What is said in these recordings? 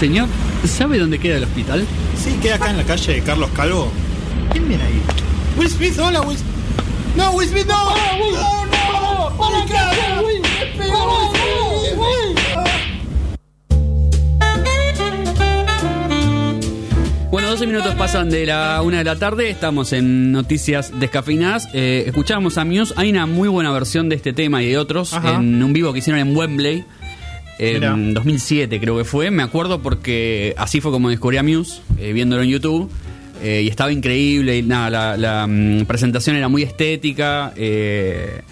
Señor, ¿sabe dónde queda el hospital? Sí, queda acá en la calle de Carlos Calvo. ¿Quién viene ahí? Will Smith, hola Will. No, Will Smith, no. No, no. ¡Para acá, Will! ¡Me pegó, Will! Bueno, 12 minutos pasan de la una de la tarde, estamos en Noticias Descafeinadas. Eh, escuchábamos a Muse, hay una muy buena versión de este tema y de otros Ajá. en un vivo que hicieron en Wembley. En 2007 creo que fue, me acuerdo porque así fue como descubrí a Muse, eh, viéndolo en YouTube. eh, y estaba increíble, y nada, la, la, mm, presentación era muy estética. eh,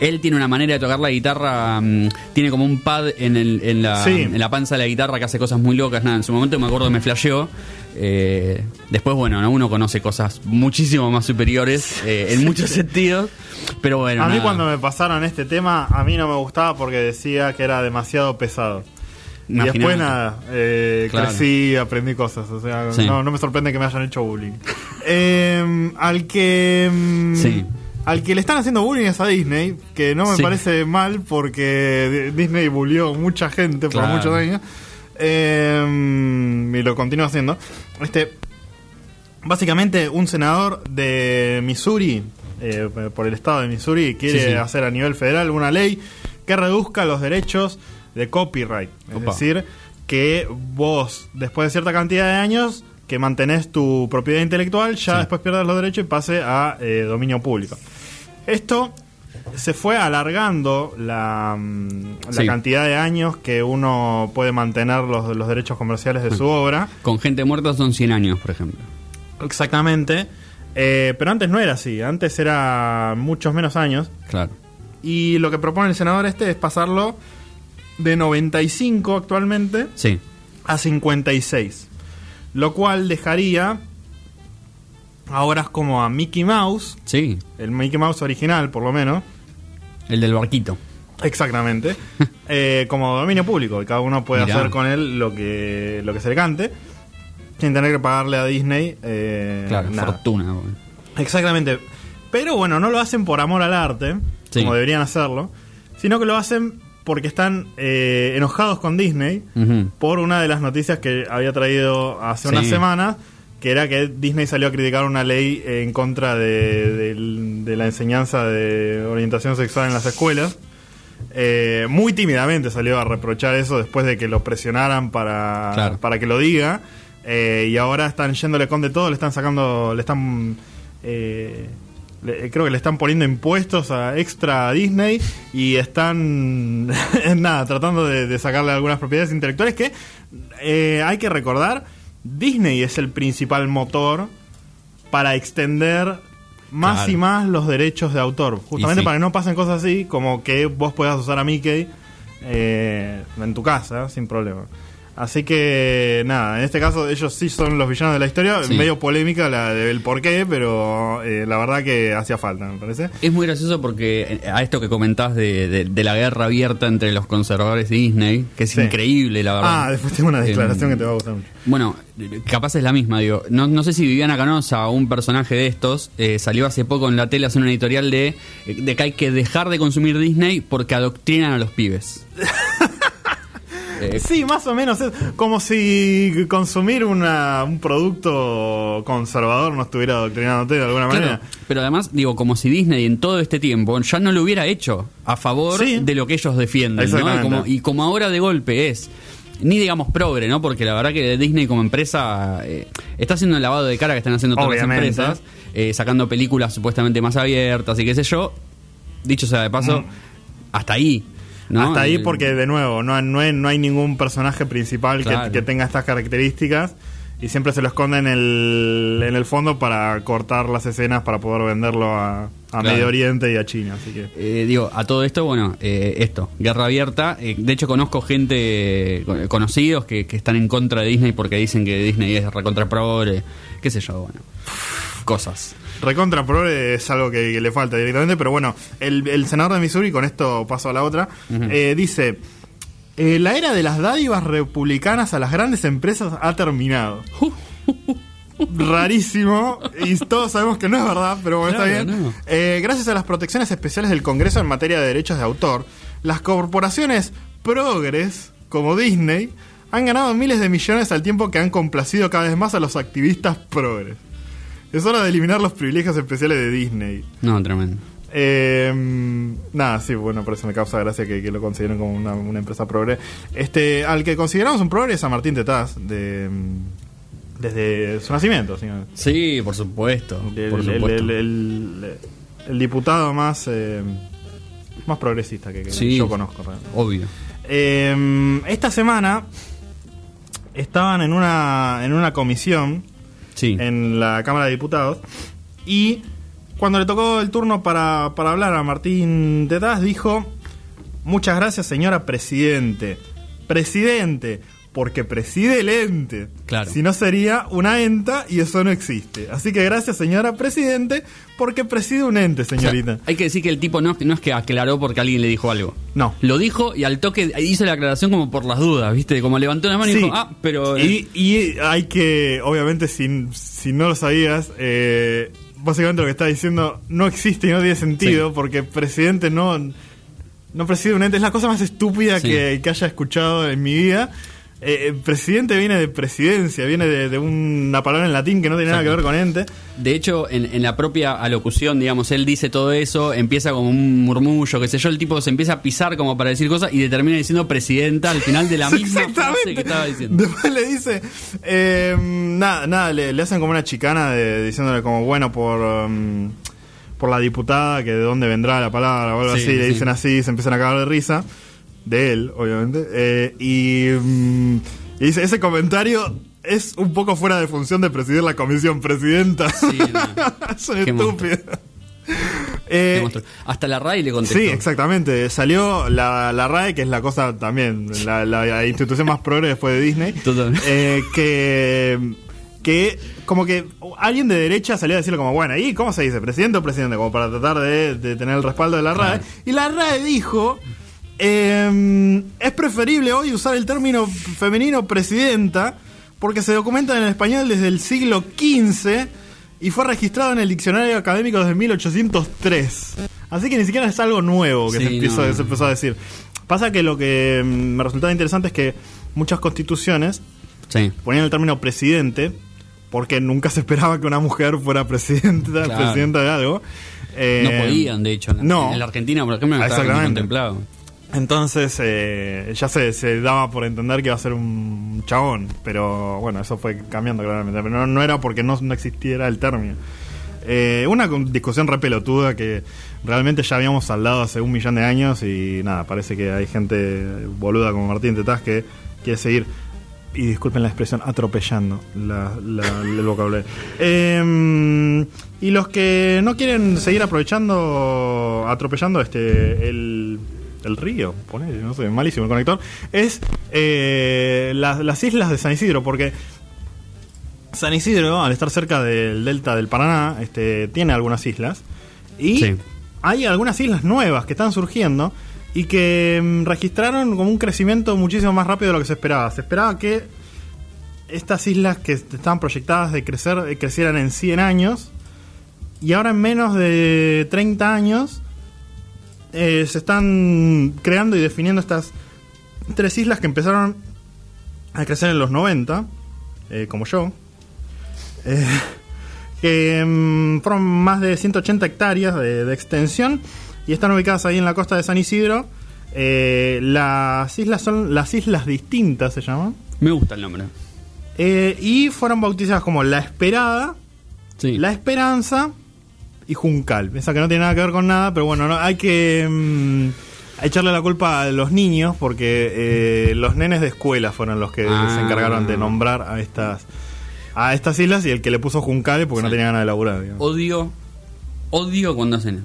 él tiene una manera de tocar la guitarra, mm, tiene como un pad en, el- en la, Sí. en la panza de la guitarra que hace cosas muy locas. Nada, en su momento me acuerdo que me flasheó. eh, después, bueno, ¿no? uno conoce cosas muchísimo más superiores eh, en muchos sentidos. Pero bueno, A mí nada. cuando me pasaron este tema, a mí no me gustaba porque decía que era demasiado pesado. Y después nada, eh, Claro. crecí, aprendí cosas. O sea, Sí. no, no me sorprende que me hayan hecho bullying. Eh, al que. mm, Sí. Al que le están haciendo bullying es a Disney, que no me Sí. parece mal porque Di- Disney bullió mucha gente por muchos años. Eh, y lo continúa haciendo. Este, básicamente, un senador de Missouri, eh, por el estado de Missouri, quiere Sí, sí. hacer a nivel federal una ley que reduzca los derechos de copyright. Es decir, que vos, después de cierta cantidad de años, que mantenés tu propiedad intelectual, ya Sí. después pierdas los derechos y pase a eh, dominio público. Esto se fue alargando la, mm, la Sí. cantidad de años que uno puede mantener los, los derechos comerciales de su obra. Con gente muerta son 100 años, por ejemplo. Exactamente. Eh, pero antes no era así, antes era muchos menos años. Claro. Y lo que propone el senador este es pasarlo de 95 actualmente Sí. a 56. Lo cual dejaría ahora es como a Mickey Mouse, Sí. el Mickey Mouse original por lo menos, El del barquito. exactamente, eh, como dominio público. Y cada uno puede Mirá. hacer con él lo que, lo que se le cante, sin tener que pagarle a Disney. eh, Claro, nada. fortuna. bueno. Exactamente. Pero bueno, no lo hacen por amor al arte, Sí. como deberían hacerlo, sino que lo hacen porque están eh, enojados con Disney por una de las noticias que había traído hace Sí. unas semanas, que era que Disney salió a criticar una ley en contra de, de la enseñanza de orientación sexual en las escuelas. Eh, muy tímidamente salió a reprochar eso después de que lo presionaran para, Claro. para que lo diga. Eh, y ahora están yéndole con de todo, le están sacando, le están... eh, le- creo que le están poniendo impuestos a extra a Disney y están nada tratando de, de sacarle algunas propiedades intelectuales que eh, hay que recordar Disney es el principal motor para extender más Claro. y más los derechos de autor justamente sí. para que no pasen cosas así como que vos puedas usar a Mickey eh, en tu casa sin problema Así que nada, en este caso ellos sí son los villanos de la historia, Sí. medio polémica la del por qué, pero eh, la verdad que hacía falta, me parece. Es muy gracioso porque eh, a esto que comentás de, de- de la guerra abierta entre los conservadores de Disney, que es Sí. increíble, la verdad. Ah, después tengo una declaración Em, que te va a gustar mucho. Bueno, capaz es la misma, digo. No, no sé si Viviana Canosa, un personaje de estos, eh, salió hace poco en la tele hacer una editorial de, de que hay que dejar de consumir Disney porque adoctrinan a los pibes. Eh, Sí, más o menos. Es como si consumir una, un producto conservador no estuviera adoctrinándote de alguna Claro, manera. pero además, digo, como si Disney en todo este tiempo ya no lo hubiera hecho a favor Sí. de lo que ellos defienden, ¿no? Y como, y como ahora de golpe es, ni digamos progre, ¿no? Porque la verdad que Disney como empresa eh, está haciendo el lavado de cara que están haciendo todas Obviamente. las empresas, eh, sacando películas supuestamente más abiertas y qué sé yo. Dicho sea de paso, Mm. hasta ahí. ¿No? Hasta ahí Eh, porque, de nuevo, no, no, hay, no hay ningún personaje principal que- Claro. que, tenga estas características y siempre se lo esconde en el, en el fondo para cortar las escenas para poder venderlo a, a Claro. Medio Oriente y a China. Así que Eh, digo, a todo esto, bueno, eh, esto, guerra abierta. Eh, de hecho, conozco gente, con- conocidos que, que están en contra de Disney porque dicen que Disney es recontra progre, qué sé yo, bueno, cosas. Recontra Progre es algo que, que le falta directamente, pero bueno, el, el senador de Missouri, con esto paso a la otra, eh, dice, eh, la era de las dádivas republicanas a las grandes empresas ha terminado. Rarísimo, y todos sabemos que no es verdad, pero bueno, Claro, está bien. no. Eh, gracias a las protecciones especiales del Congreso en materia de derechos de autor, las corporaciones progres, como Disney, han ganado miles de millones al tiempo que han complacido cada vez más a los activistas progres. Es hora de eliminar los privilegios especiales de Disney. No, tremendo. Eh, nada, sí, bueno, por eso me causa gracia que, que lo consideren como una, una empresa progre. Este, al que consideramos un progre es a Martín Tetaz, de, mm, desde su nacimiento, señor. Sí, por supuesto. El, por supuesto. el- el- el diputado más, eh, más progresista que, que Sí. yo conozco. realmente. Obvio. Eh, esta semana estaban en una, en una comisión En la Cámara de Diputados. Y cuando le tocó el turno para, para hablar a Martín Tetaz dijo muchas gracias señora Presidente Presidente porque preside el ente Claro. si no sería una enta y eso no existe así que gracias señora Presidente porque preside un ente O sea, señorita hay que decir que el tipo no, no es que aclaró porque alguien le dijo algo. no Lo dijo y al toque hizo la aclaración como por las dudas, ¿viste? Como levantó la mano y dijo, ah, pero. Y, y hay que, obviamente, si, si no lo sabías, eh, básicamente lo que está diciendo no existe y no tiene sentido, Sí. porque presidente no, no preside un ente. Es la cosa más estúpida Sí. que, que haya escuchado en mi vida. Eh, el presidente viene de presidencia, viene de, de una palabra en latín que no tiene nada que ver con ente. De hecho, en, en la propia alocución, digamos, él dice todo eso, empieza como un murmullo, qué sé yo, el tipo se empieza a pisar como para decir cosas y termina diciendo presidenta al final de la misma frase que estaba diciendo. Después le dice, eh, nada, nada, le, le hacen como una chicana de, diciéndole como, bueno, por, um, por la diputada, que de dónde vendrá la palabra o algo Sí, así, le sí. dicen así, se empiezan a cagar de risa, de él, obviamente, eh, y, mm, y dice, ese comentario es un poco fuera de función de presidir la comisión, presidenta. Sí, no. estúpido. Eh. Hasta la RAI le contestó. Sí, exactamente. Salió la, la RAE, que es la cosa también, la, la institución más progre después de Disney. Totalmente. eh, que, que como que alguien de derecha salió a decirle como, bueno, ¿y cómo se dice? ¿Presidente o presidente? Como para tratar de, de tener el respaldo de la RAE. Y la RAE dijo... eh, es preferible hoy usar el término femenino presidenta porque se documenta en el español desde el siglo XV y fue registrado en el diccionario académico desde 1803. Así que ni siquiera es algo nuevo que Sí, se, empezó, no. se empezó a decir. Pasa que lo que mm, me resultaba interesante es que muchas constituciones Sí. ponían el término presidente porque nunca se esperaba que una mujer fuera presidenta, Claro. presidenta de algo. Eh, No podían, de hecho. En la, no. en la Argentina, por ejemplo, no estaba contemplado. Entonces eh, ya se, se daba por entender que iba a ser un chabón, pero bueno, eso fue cambiando claramente. Pero no, era porque no, existiera el término. Eh, una discusión re pelotuda que realmente ya habíamos saldado hace un millón de años y nada, parece que hay gente boluda como Martín Tetaz que quiere seguir, y disculpen la expresión, atropellando la- la- el vocabulario. Eh, y los que no quieren seguir aprovechando, atropellando este el, el río, ponele, no sé, malísimo el conector, es eh, las, las islas de San Isidro, porque San Isidro, al estar cerca del delta del Paraná, este, tiene algunas islas. Y Sí. hay algunas islas nuevas que están surgiendo y que mm, registraron como un crecimiento muchísimo más rápido de lo que se esperaba. Se esperaba que estas islas que estaban proyectadas de crecer eh, crecieran en 100 años y ahora en menos de 30 años eh, se están creando y definiendo estas tres islas que empezaron a crecer en los 90, eh, como yo, eh, que mm, fueron más de 180 hectáreas de, de extensión y están ubicadas ahí en la costa de San Isidro. Las islas son las islas distintas, se llaman. Me gusta el nombre. Y fueron bautizadas como La Esperada, Sí. La Esperanza y Juncal. Esa que no tiene nada que ver con nada, pero bueno, no, hay que mm, echarle la culpa a los niños porque eh, los nenes de escuela fueron los que Ah. se encargaron de nombrar a estas a estas islas y el que le puso Juncal porque no tenía ganas de laburar. digamos. Odio, odio cuando hacen.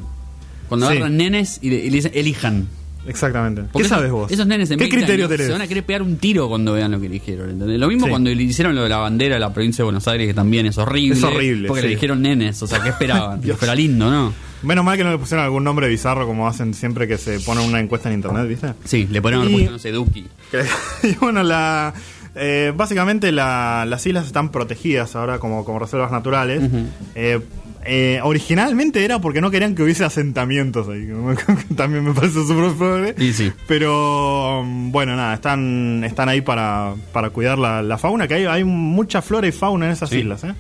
Cuando Sí. agarran nenes y le, y le dicen, elijan. Exactamente. ¿Qué esos- sabes vos? Esos nenes de ¿Qué 20 criterio tenés? Se van a querer pegar un tiro cuando vean lo que eligieron. ¿entendés? Lo mismo Sí. cuando le hicieron lo de la bandera de la provincia de Buenos Aires, que también es horrible. Es horrible, Porque sí. le dijeron nenes, o sea, ¿qué esperaban? fuera lindo, ¿no? Menos mal que no le pusieron algún nombre bizarro como hacen siempre que se pone una encuesta en internet, ¿viste? Sí, le ponen Y- no sé, Duki. Y bueno, la, eh, básicamente la- las islas están protegidas ahora como, como reservas naturales. Eh, eh, originalmente era porque no querían que hubiese asentamientos ahí. También me parece súper probable. Y sí. Pero um, bueno, nada, están, están ahí para, para cuidar la, la fauna, que hay, hay mucha flora y fauna en esas Sí. islas, ¿eh?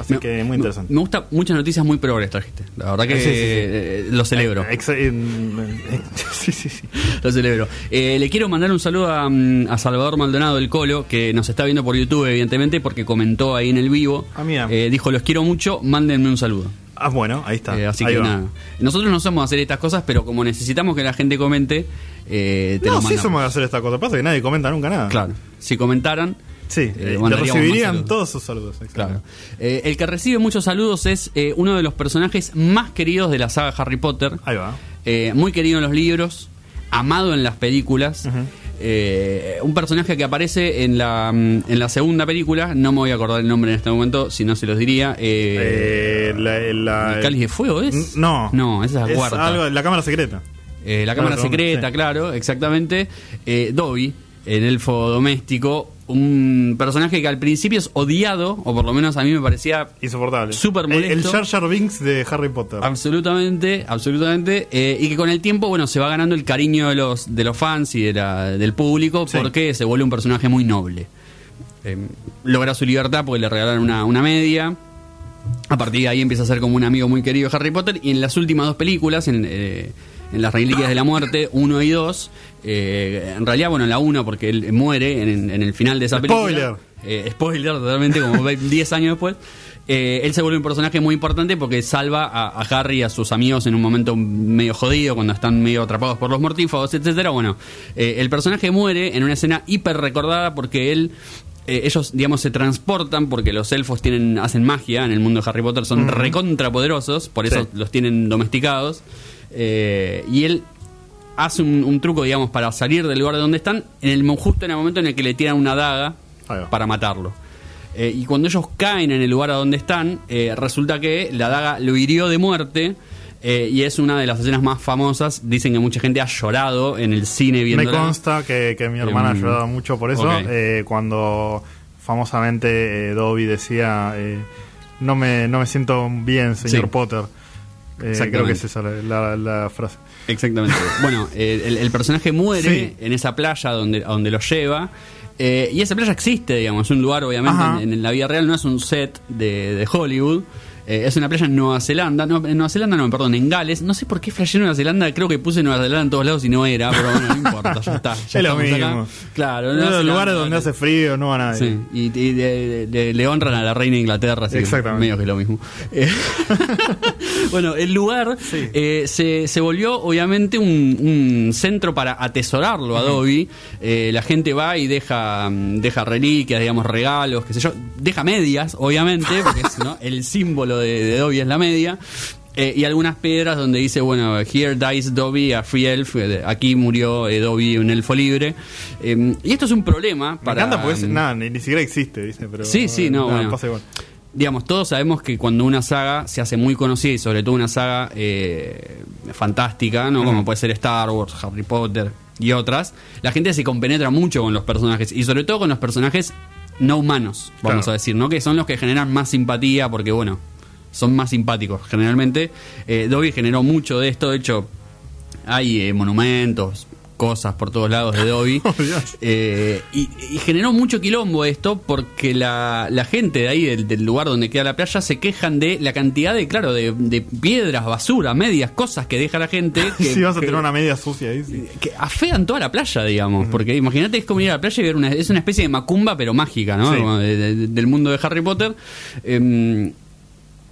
Así Me- que muy interesante. Me gusta muchas noticias muy progres trajiste. La verdad que Sí, sí, sí. eh, lo celebro. Eh, sí, sí, sí. Lo celebro. Eh, le quiero mandar un saludo a, mm, a Salvador Maldonado del Colo, que nos está viendo por YouTube, evidentemente, porque comentó ahí en el vivo. Ah, mira. Eh, dijo, los quiero mucho, mándenme un saludo. Ah, bueno, ahí está. Eh, así Ahí que va. nada. Nosotros no somos hacer estas cosas, pero como necesitamos que la gente comente, eh, te No, lo sí somos de hacer esta cosa. Pasa que nadie comenta nunca nada. Claro. Si comentaran, Sí, Eh, eh, le recibirían todos sus saludos. Claro. Eh, el que recibe muchos saludos es eh, uno de los personajes más queridos de la saga Harry Potter. Ahí va. Eh, muy querido en los libros, amado en las películas. Eh, un personaje que aparece en la, mm, en la segunda película, no me voy a acordar el nombre en este momento, si no se los diría. Eh, Eh, la, la- ¿El cáliz de fuego es? No. No, esa es la cuarta. algo- la cámara secreta. Eh, la cámara secreta, sí. claro, exactamente. Eh, Dobby, el elfo doméstico, un personaje que al principio es odiado, o por lo menos a mí me parecía Insoportable. Súper El- El molesto. Jar Jar Binks de Harry Potter. Absolutamente, absolutamente. eh, y que con el tiempo, bueno, se va ganando el cariño de los, de los fans y de la- del público Sí. porque se vuelve un personaje muy noble. Eh, logra su libertad porque le regalaron una, una media. A partir de ahí empieza a ser como un amigo muy querido de Harry Potter. Y en las últimas dos películas, en, eh, en Las Reliquias de la Muerte, 1 y 2, eh, en realidad, bueno, en la 1 porque él muere en, en el final de esa Spoiler. película. Eh, spoiler, totalmente, como ve- 10 años después. Eh, él se vuelve un personaje muy importante porque salva a, a Harry y a sus amigos en un momento medio jodido, cuando están medio atrapados por los mortífagos, etcétera. Bueno, eh, el personaje muere en una escena hiper recordada porque él. eh, ellos, digamos, se transportan porque los elfos tienen hacen magia en el mundo de Harry Potter, son recontrapoderosos, por eso Sí. los tienen domesticados. Eh, y él hace un, un truco, digamos, para salir del lugar de donde están, en el justo en el momento en el que le tiran una daga para matarlo. Eh, y cuando ellos caen en el lugar a donde están, eh, resulta que la daga lo hirió de muerte. eh, y es una de las escenas más famosas. Dicen que mucha gente ha llorado en el cine Me viendo. consta que, que mi hermana ha Em, llorado mucho por eso. cuando famosamente Dobby decía: no, me, no me siento bien, señor Sí. Potter. Eh, creo que es esa la, la- la frase. Exactamente. bueno, eh, el, el personaje muere Sí. en esa playa donde, donde lo lleva. eh, y esa playa existe, digamos, es un lugar, obviamente, en, en la vida real, no es un set de, de Hollywood. Eh, es una playa en Nueva Zelanda, no, en Nueva Zelanda no, perdón, en Gales. No sé por qué flashé Nueva Zelanda, creo que puse Nueva Zelanda en todos lados y no era, pero bueno, no importa, ya está. Ya Es lo estamos acá. mismo. Claro, En los lugares donde hace frío no va nadie. Sí, y, le honran a la reina de Inglaterra, así que Exactamente. medio que es lo mismo. Eh, bueno, el lugar Sí. eh, se, se volvió obviamente un, un centro para atesorarlo a Dobby. Eh, la gente va y deja, mm, deja reliquias, digamos, regalos, qué sé yo. Deja medias, obviamente, porque es, ¿no? el símbolo de, de Dobby es la media. Eh, y algunas piedras donde dice, bueno, here dies Dobby, a free elf, eh, aquí murió eh, Dobby, un elfo libre. Eh, y esto es un problema Me para... encanta porque mm, nada, ni, ni siquiera existe, ¿viste? Pero, Sí, sí, no, nada, bueno. pasa igual. digamos, todos sabemos que cuando una saga se hace muy conocida y sobre todo una saga eh, fantástica, ¿no? Como puede ser Star Wars, Harry Potter y otras, la gente se compenetra mucho con los personajes y sobre todo con los personajes no humanos, vamos Claro. a decir, ¿no? Que son los que generan más simpatía porque, bueno, son más simpáticos generalmente. Eh, Dobby generó mucho de esto, de hecho, hay eh, monumentos, cosas por todos lados de Dobby. Oh. Eh, y, y generó mucho quilombo esto porque la, la gente de ahí, del, del lugar donde queda la playa, se quejan de la cantidad de, claro, de, de piedras, basura, medias, cosas que deja la gente. Que, Si vas a que- tener una media sucia ahí, sí. que afean toda la playa, digamos. Porque imagínate, es como ir a la playa y ver una. Es una especie de macumba, pero mágica, ¿no? Sí. Como de- de- del mundo de Harry Potter. Em,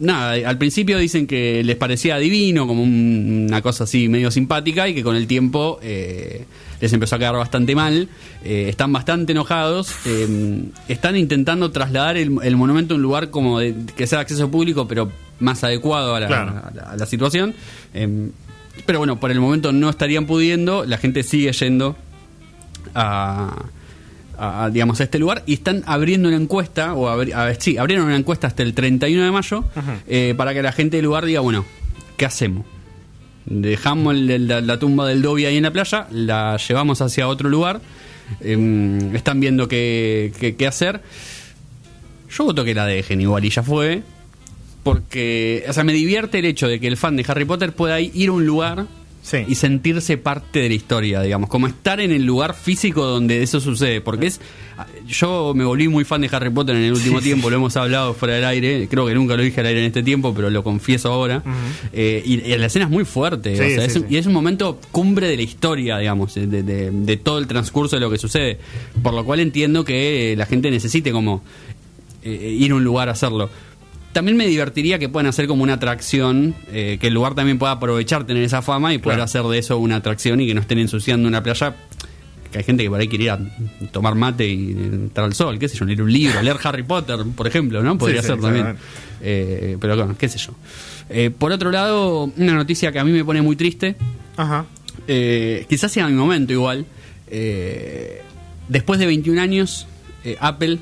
nada, al principio dicen que les parecía divino, como un- una cosa así medio simpática, y que con el tiempo eh, les empezó a quedar bastante mal. Eh, están bastante enojados. em, están intentando trasladar el, el monumento a un lugar como de- que sea de acceso público, pero más adecuado a la, Claro. a la- a la situación. Pero bueno, por el momento no estarían pudiendo. La gente sigue yendo a, a- a, digamos, a este lugar y están abriendo una encuesta, o abri- a sí, abrieron una encuesta hasta el 31 de mayo eh, para que la gente del lugar diga, bueno, ¿qué hacemos? Dejamos el- la, la tumba del Dobby ahí en la playa, la llevamos hacia otro lugar, em, están viendo qué, qué- qué hacer. Yo voto que la dejen igual y ya fue. porque, o sea, me divierte el hecho de que el fan de Harry Potter pueda ir a un lugar Sí. y sentirse parte de la historia, digamos, como estar en el lugar físico donde eso sucede, porque es yo me volví muy fan de Harry Potter en el último tiempo, lo hemos hablado fuera del aire, creo que nunca lo dije al aire en este tiempo, pero lo confieso ahora, Eh, y, y la escena es muy fuerte, Sí, o sea, es, y es un momento cumbre de la historia, digamos, de, de- de todo el transcurso de lo que sucede, por lo cual entiendo que la gente necesite como eh, ir a un lugar a hacerlo. También me divertiría que puedan hacer como una atracción, eh, que el lugar también pueda aprovechar tener esa fama y poder Claro. hacer de eso una atracción y que no estén ensuciando una playa. Que hay gente que por ahí quiere ir a tomar mate y entrar al sol, qué sé yo, leer un libro, leer Harry Potter, por ejemplo, ¿no? Podría Sí, sí, ser también. Eh, pero bueno, qué sé yo. Eh, por otro lado, una noticia que a mí me pone muy triste, Ajá. quizás sea mi momento igual. después de 21 años, Apple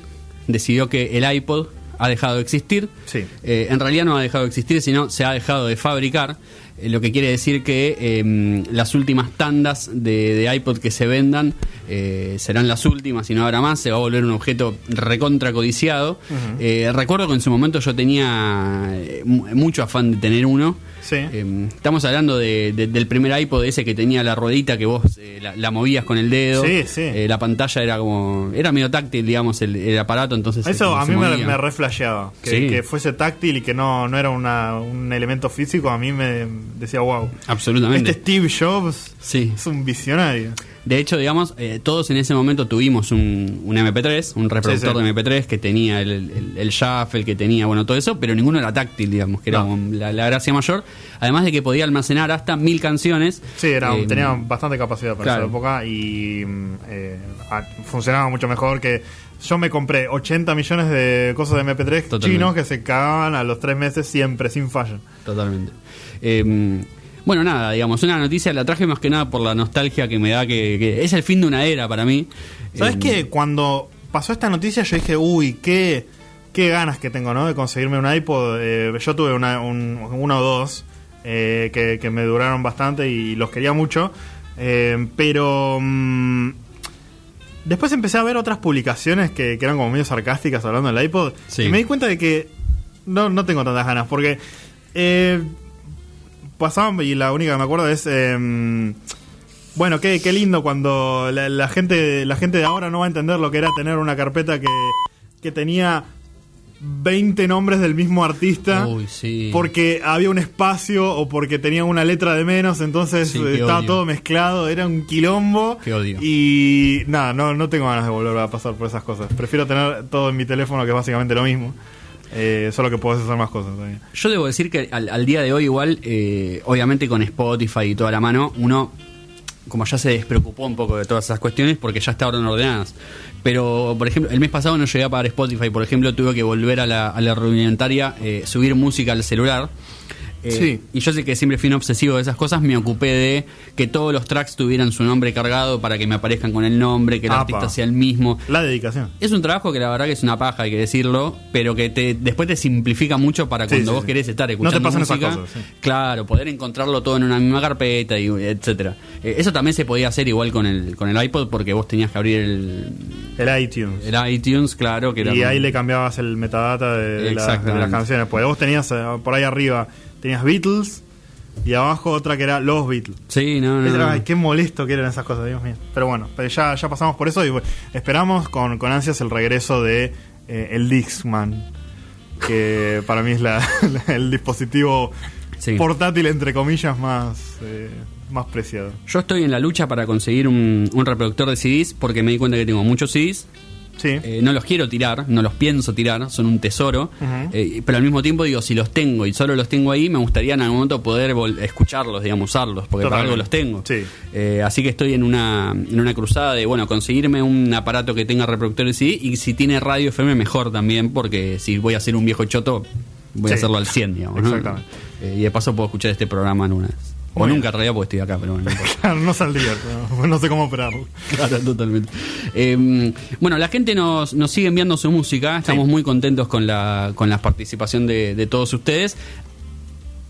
decidió que el iPod ha dejado de existir. Sí. Eh, en realidad no ha dejado de existir, sino se ha dejado de fabricar. eh, lo que quiere decir que eh, las últimas tandas de, de iPod que se vendan eh, serán las últimas y no habrá más. Se va a volver un objeto recontra codiciado. Eh, recuerdo que en su momento yo tenía mu- mucho afán de tener uno. Sí. Eh, estamos hablando de- de- del primer iPod ese que tenía la ruedita que vos eh, la, la movías con el dedo. Sí, sí. Eh, la pantalla era como. Era medio táctil, digamos, el, el aparato, entonces. Eso a mí me, me reflasheaba. Que, Sí. que fuese táctil y que no, no era una, un elemento físico, a mí me decía, wow. Absolutamente. Este Steve Jobs Sí. es un visionario. De hecho, digamos, eh, todos en ese momento tuvimos un, un MP3, un reproductor Sí, sí. de MP3 que tenía el, el, el shuffle, que tenía, bueno, todo eso, pero ninguno era táctil, digamos, que era No. la, la gracia mayor. Además de que podía almacenar hasta mil canciones. Sí, era, Eh, tenía bastante capacidad para claro. esa época y mm, eh, funcionaba mucho mejor que... Yo me compré 80 millones de cosas de MP3 Totalmente. chinos que se cagaban a los tres meses siempre, sin falla. Totalmente. Eh, bueno, nada, digamos, una noticia la traje más que nada por la nostalgia que me da, que, que es el fin de una era para mí. ¿Sabes Eh, qué? Cuando pasó esta noticia yo dije, uy, qué, qué ganas que tengo, ¿no? De conseguirme un iPod. Eh, yo tuve una, un, uno o dos eh, que, que me duraron bastante y los quería mucho. Eh, pero mm, después empecé a ver otras publicaciones que, que eran como medio sarcásticas hablando del iPod. Sí. Y me di cuenta de que no, no tengo tantas ganas porque... Eh, pasaban y la única que me acuerdo es... em, bueno, qué, qué lindo cuando la, la gente la gente de ahora no va a entender lo que era tener una carpeta que, que tenía 20 nombres del mismo artista. Uy, sí. Porque había un espacio o porque tenía una letra de menos, entonces Sí, estaba odio. todo mezclado, era un quilombo. Qué odio. Y nada, no, no tengo ganas de volver a pasar por esas cosas. Prefiero tener todo en mi teléfono, que es básicamente lo mismo. Eh, solo que puedes hacer más cosas todavía. Yo debo decir que al, al día de hoy igual, eh, obviamente con Spotify y toda la mano, uno como ya se despreocupó un poco de todas esas cuestiones porque ya estaban ordenadas. Pero, por ejemplo, el mes pasado no llegué a pagar Spotify, por ejemplo, tuve que volver a la, a la rudimentaria, eh, subir música al celular. Eh, Sí. Y yo sé que siempre fui un obsesivo de esas cosas, me ocupé de que todos los tracks tuvieran su nombre cargado para que me aparezcan con el nombre, que el Apa. artista sea el mismo. La dedicación. Es un trabajo que la verdad que es una paja, hay que decirlo, pero que te, después te simplifica mucho para cuando sí, vos querés estar No escuchando te pasan esas música. cosas, sí. Claro, poder encontrarlo todo en una misma carpeta y etcétera. Eh, eso también se podía hacer igual con el con el iPod porque vos tenías que abrir el, El iTunes. el iTunes, claro, que era y como- ahí le cambiabas el metadata de, de la- de Exactamente. las canciones. Pues vos tenías eh, por ahí arriba, tenías Beatles y abajo otra que era Los Beatles. Sí, no, no. Ay, qué molesto que eran esas cosas, Dios mío. Pero bueno, pero ya, ya pasamos por eso y bueno, esperamos con, con ansias el regreso de eh, el Dixman, que para mí es la, la- el dispositivo Sí. portátil, entre comillas, más, eh, más preciado. Yo estoy en la lucha para conseguir un, un reproductor de CDs porque me di cuenta que tengo muchos CDs. Sí, Eh, no los quiero tirar, no los pienso tirar, son un tesoro. Eh, pero al mismo tiempo digo, si los tengo y solo los tengo ahí, me gustaría en algún momento poder escucharlos, digamos, usarlos, porque para algo los tengo. Sí. Eh, así que estoy en una, en una cruzada de, bueno, conseguirme un aparato que tenga reproductor de CD y si tiene radio FM mejor también, porque si voy a hacer un viejo choto, voy a hacerlo al 100, digamos. Exactamente. Y de paso puedo escuchar este programa en una vez. O Muy nunca en realidad porque estoy acá, pero bueno. Claro, no saldría, pero no sé cómo operarlo. Claro, totalmente. Eh, bueno, la gente nos, nos sigue enviando su música. Estamos Sí. muy contentos con la, con la participación de, de todos ustedes.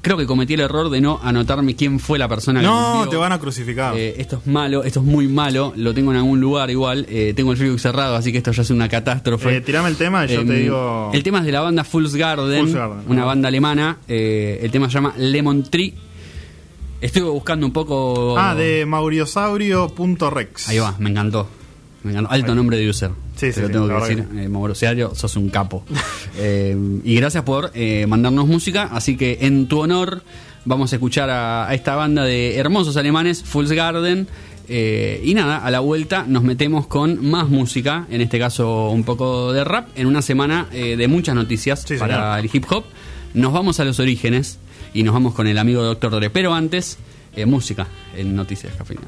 creo que cometí el error de no anotarme quién fue la persona que No, te van a crucificar. Eh, esto es malo, esto es muy malo, lo tengo en algún lugar igual, eh, tengo el Facebook cerrado, así que esto ya es una catástrofe. Eh, tirame el tema y yo Em, te digo. El tema es de la banda Fool's Garden, Fool's Garden, una ah. banda alemana, el tema se llama Lemon Tree. Estuve buscando un poco... Ah, de mauriosaurio.rex. Ahí va, me encantó. Me encantó. Alto nombre de user. Sí, sí, lo tengo que decir. que Eh, Mauricio, sos un capo. Eh, y gracias por eh, mandarnos música. Así que en tu honor vamos a escuchar a, a esta banda de hermosos alemanes, Fool's Garden. Eh, y nada, a la vuelta nos metemos con más música, en este caso un poco de rap, en una semana eh, de muchas noticias Sí, para señor. el hip hop. Nos vamos a los orígenes y nos vamos con el amigo Doctor Dre. Pero antes, eh, música en Noticias Cafeína.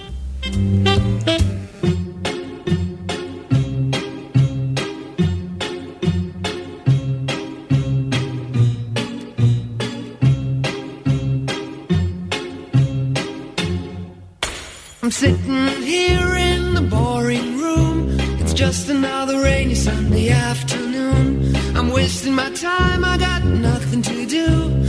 I'm sitting here in the boring room. It's just another rainy Sunday afternoon. I'm wasting my time, I got nothing to do.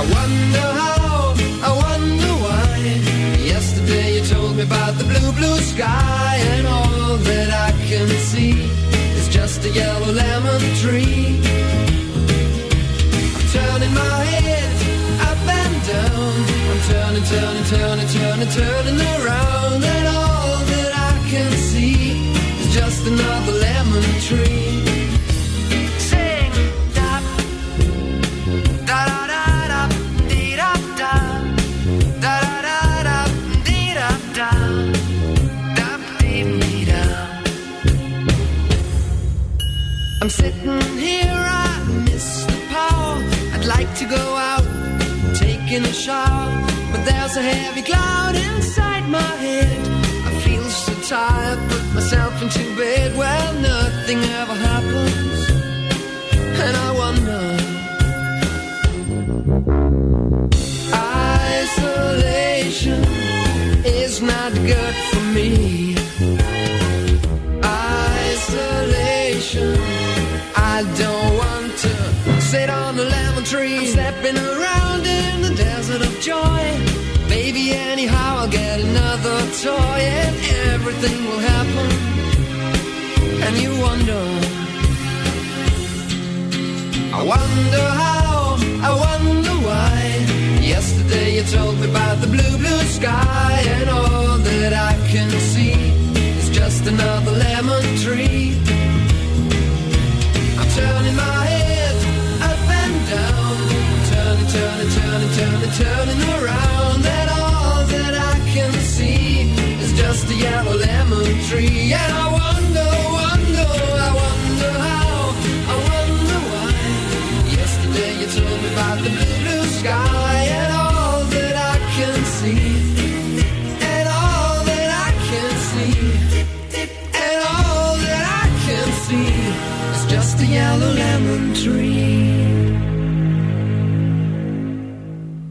I wonder how, I wonder why. Yesterday you told me about the blue, blue sky, and all that I can see is just a yellow lemon tree. I'm turning my head up and down. I'm turning, turning, turning, turning, turning around, taking a shower, but there's a heavy cloud inside my head. I feel so tired, put myself into bed. Well, nothing ever happens, and I wonder. Isolation is not good for me. Isolation. I don't want to sit on a lemon tree. I'm stepping around in the of joy. Baby, anyhow, I'll get another toy and everything will happen. And you wonder. I wonder how, I wonder why. Yesterday you told me about the blue, blue sky, and all that I can see is just another turning, turning, around, and all that I can see is just a yellow lemon tree. And I wonder, wonder, I wonder how, I wonder why. Yesterday you told me about the blue, blue sky,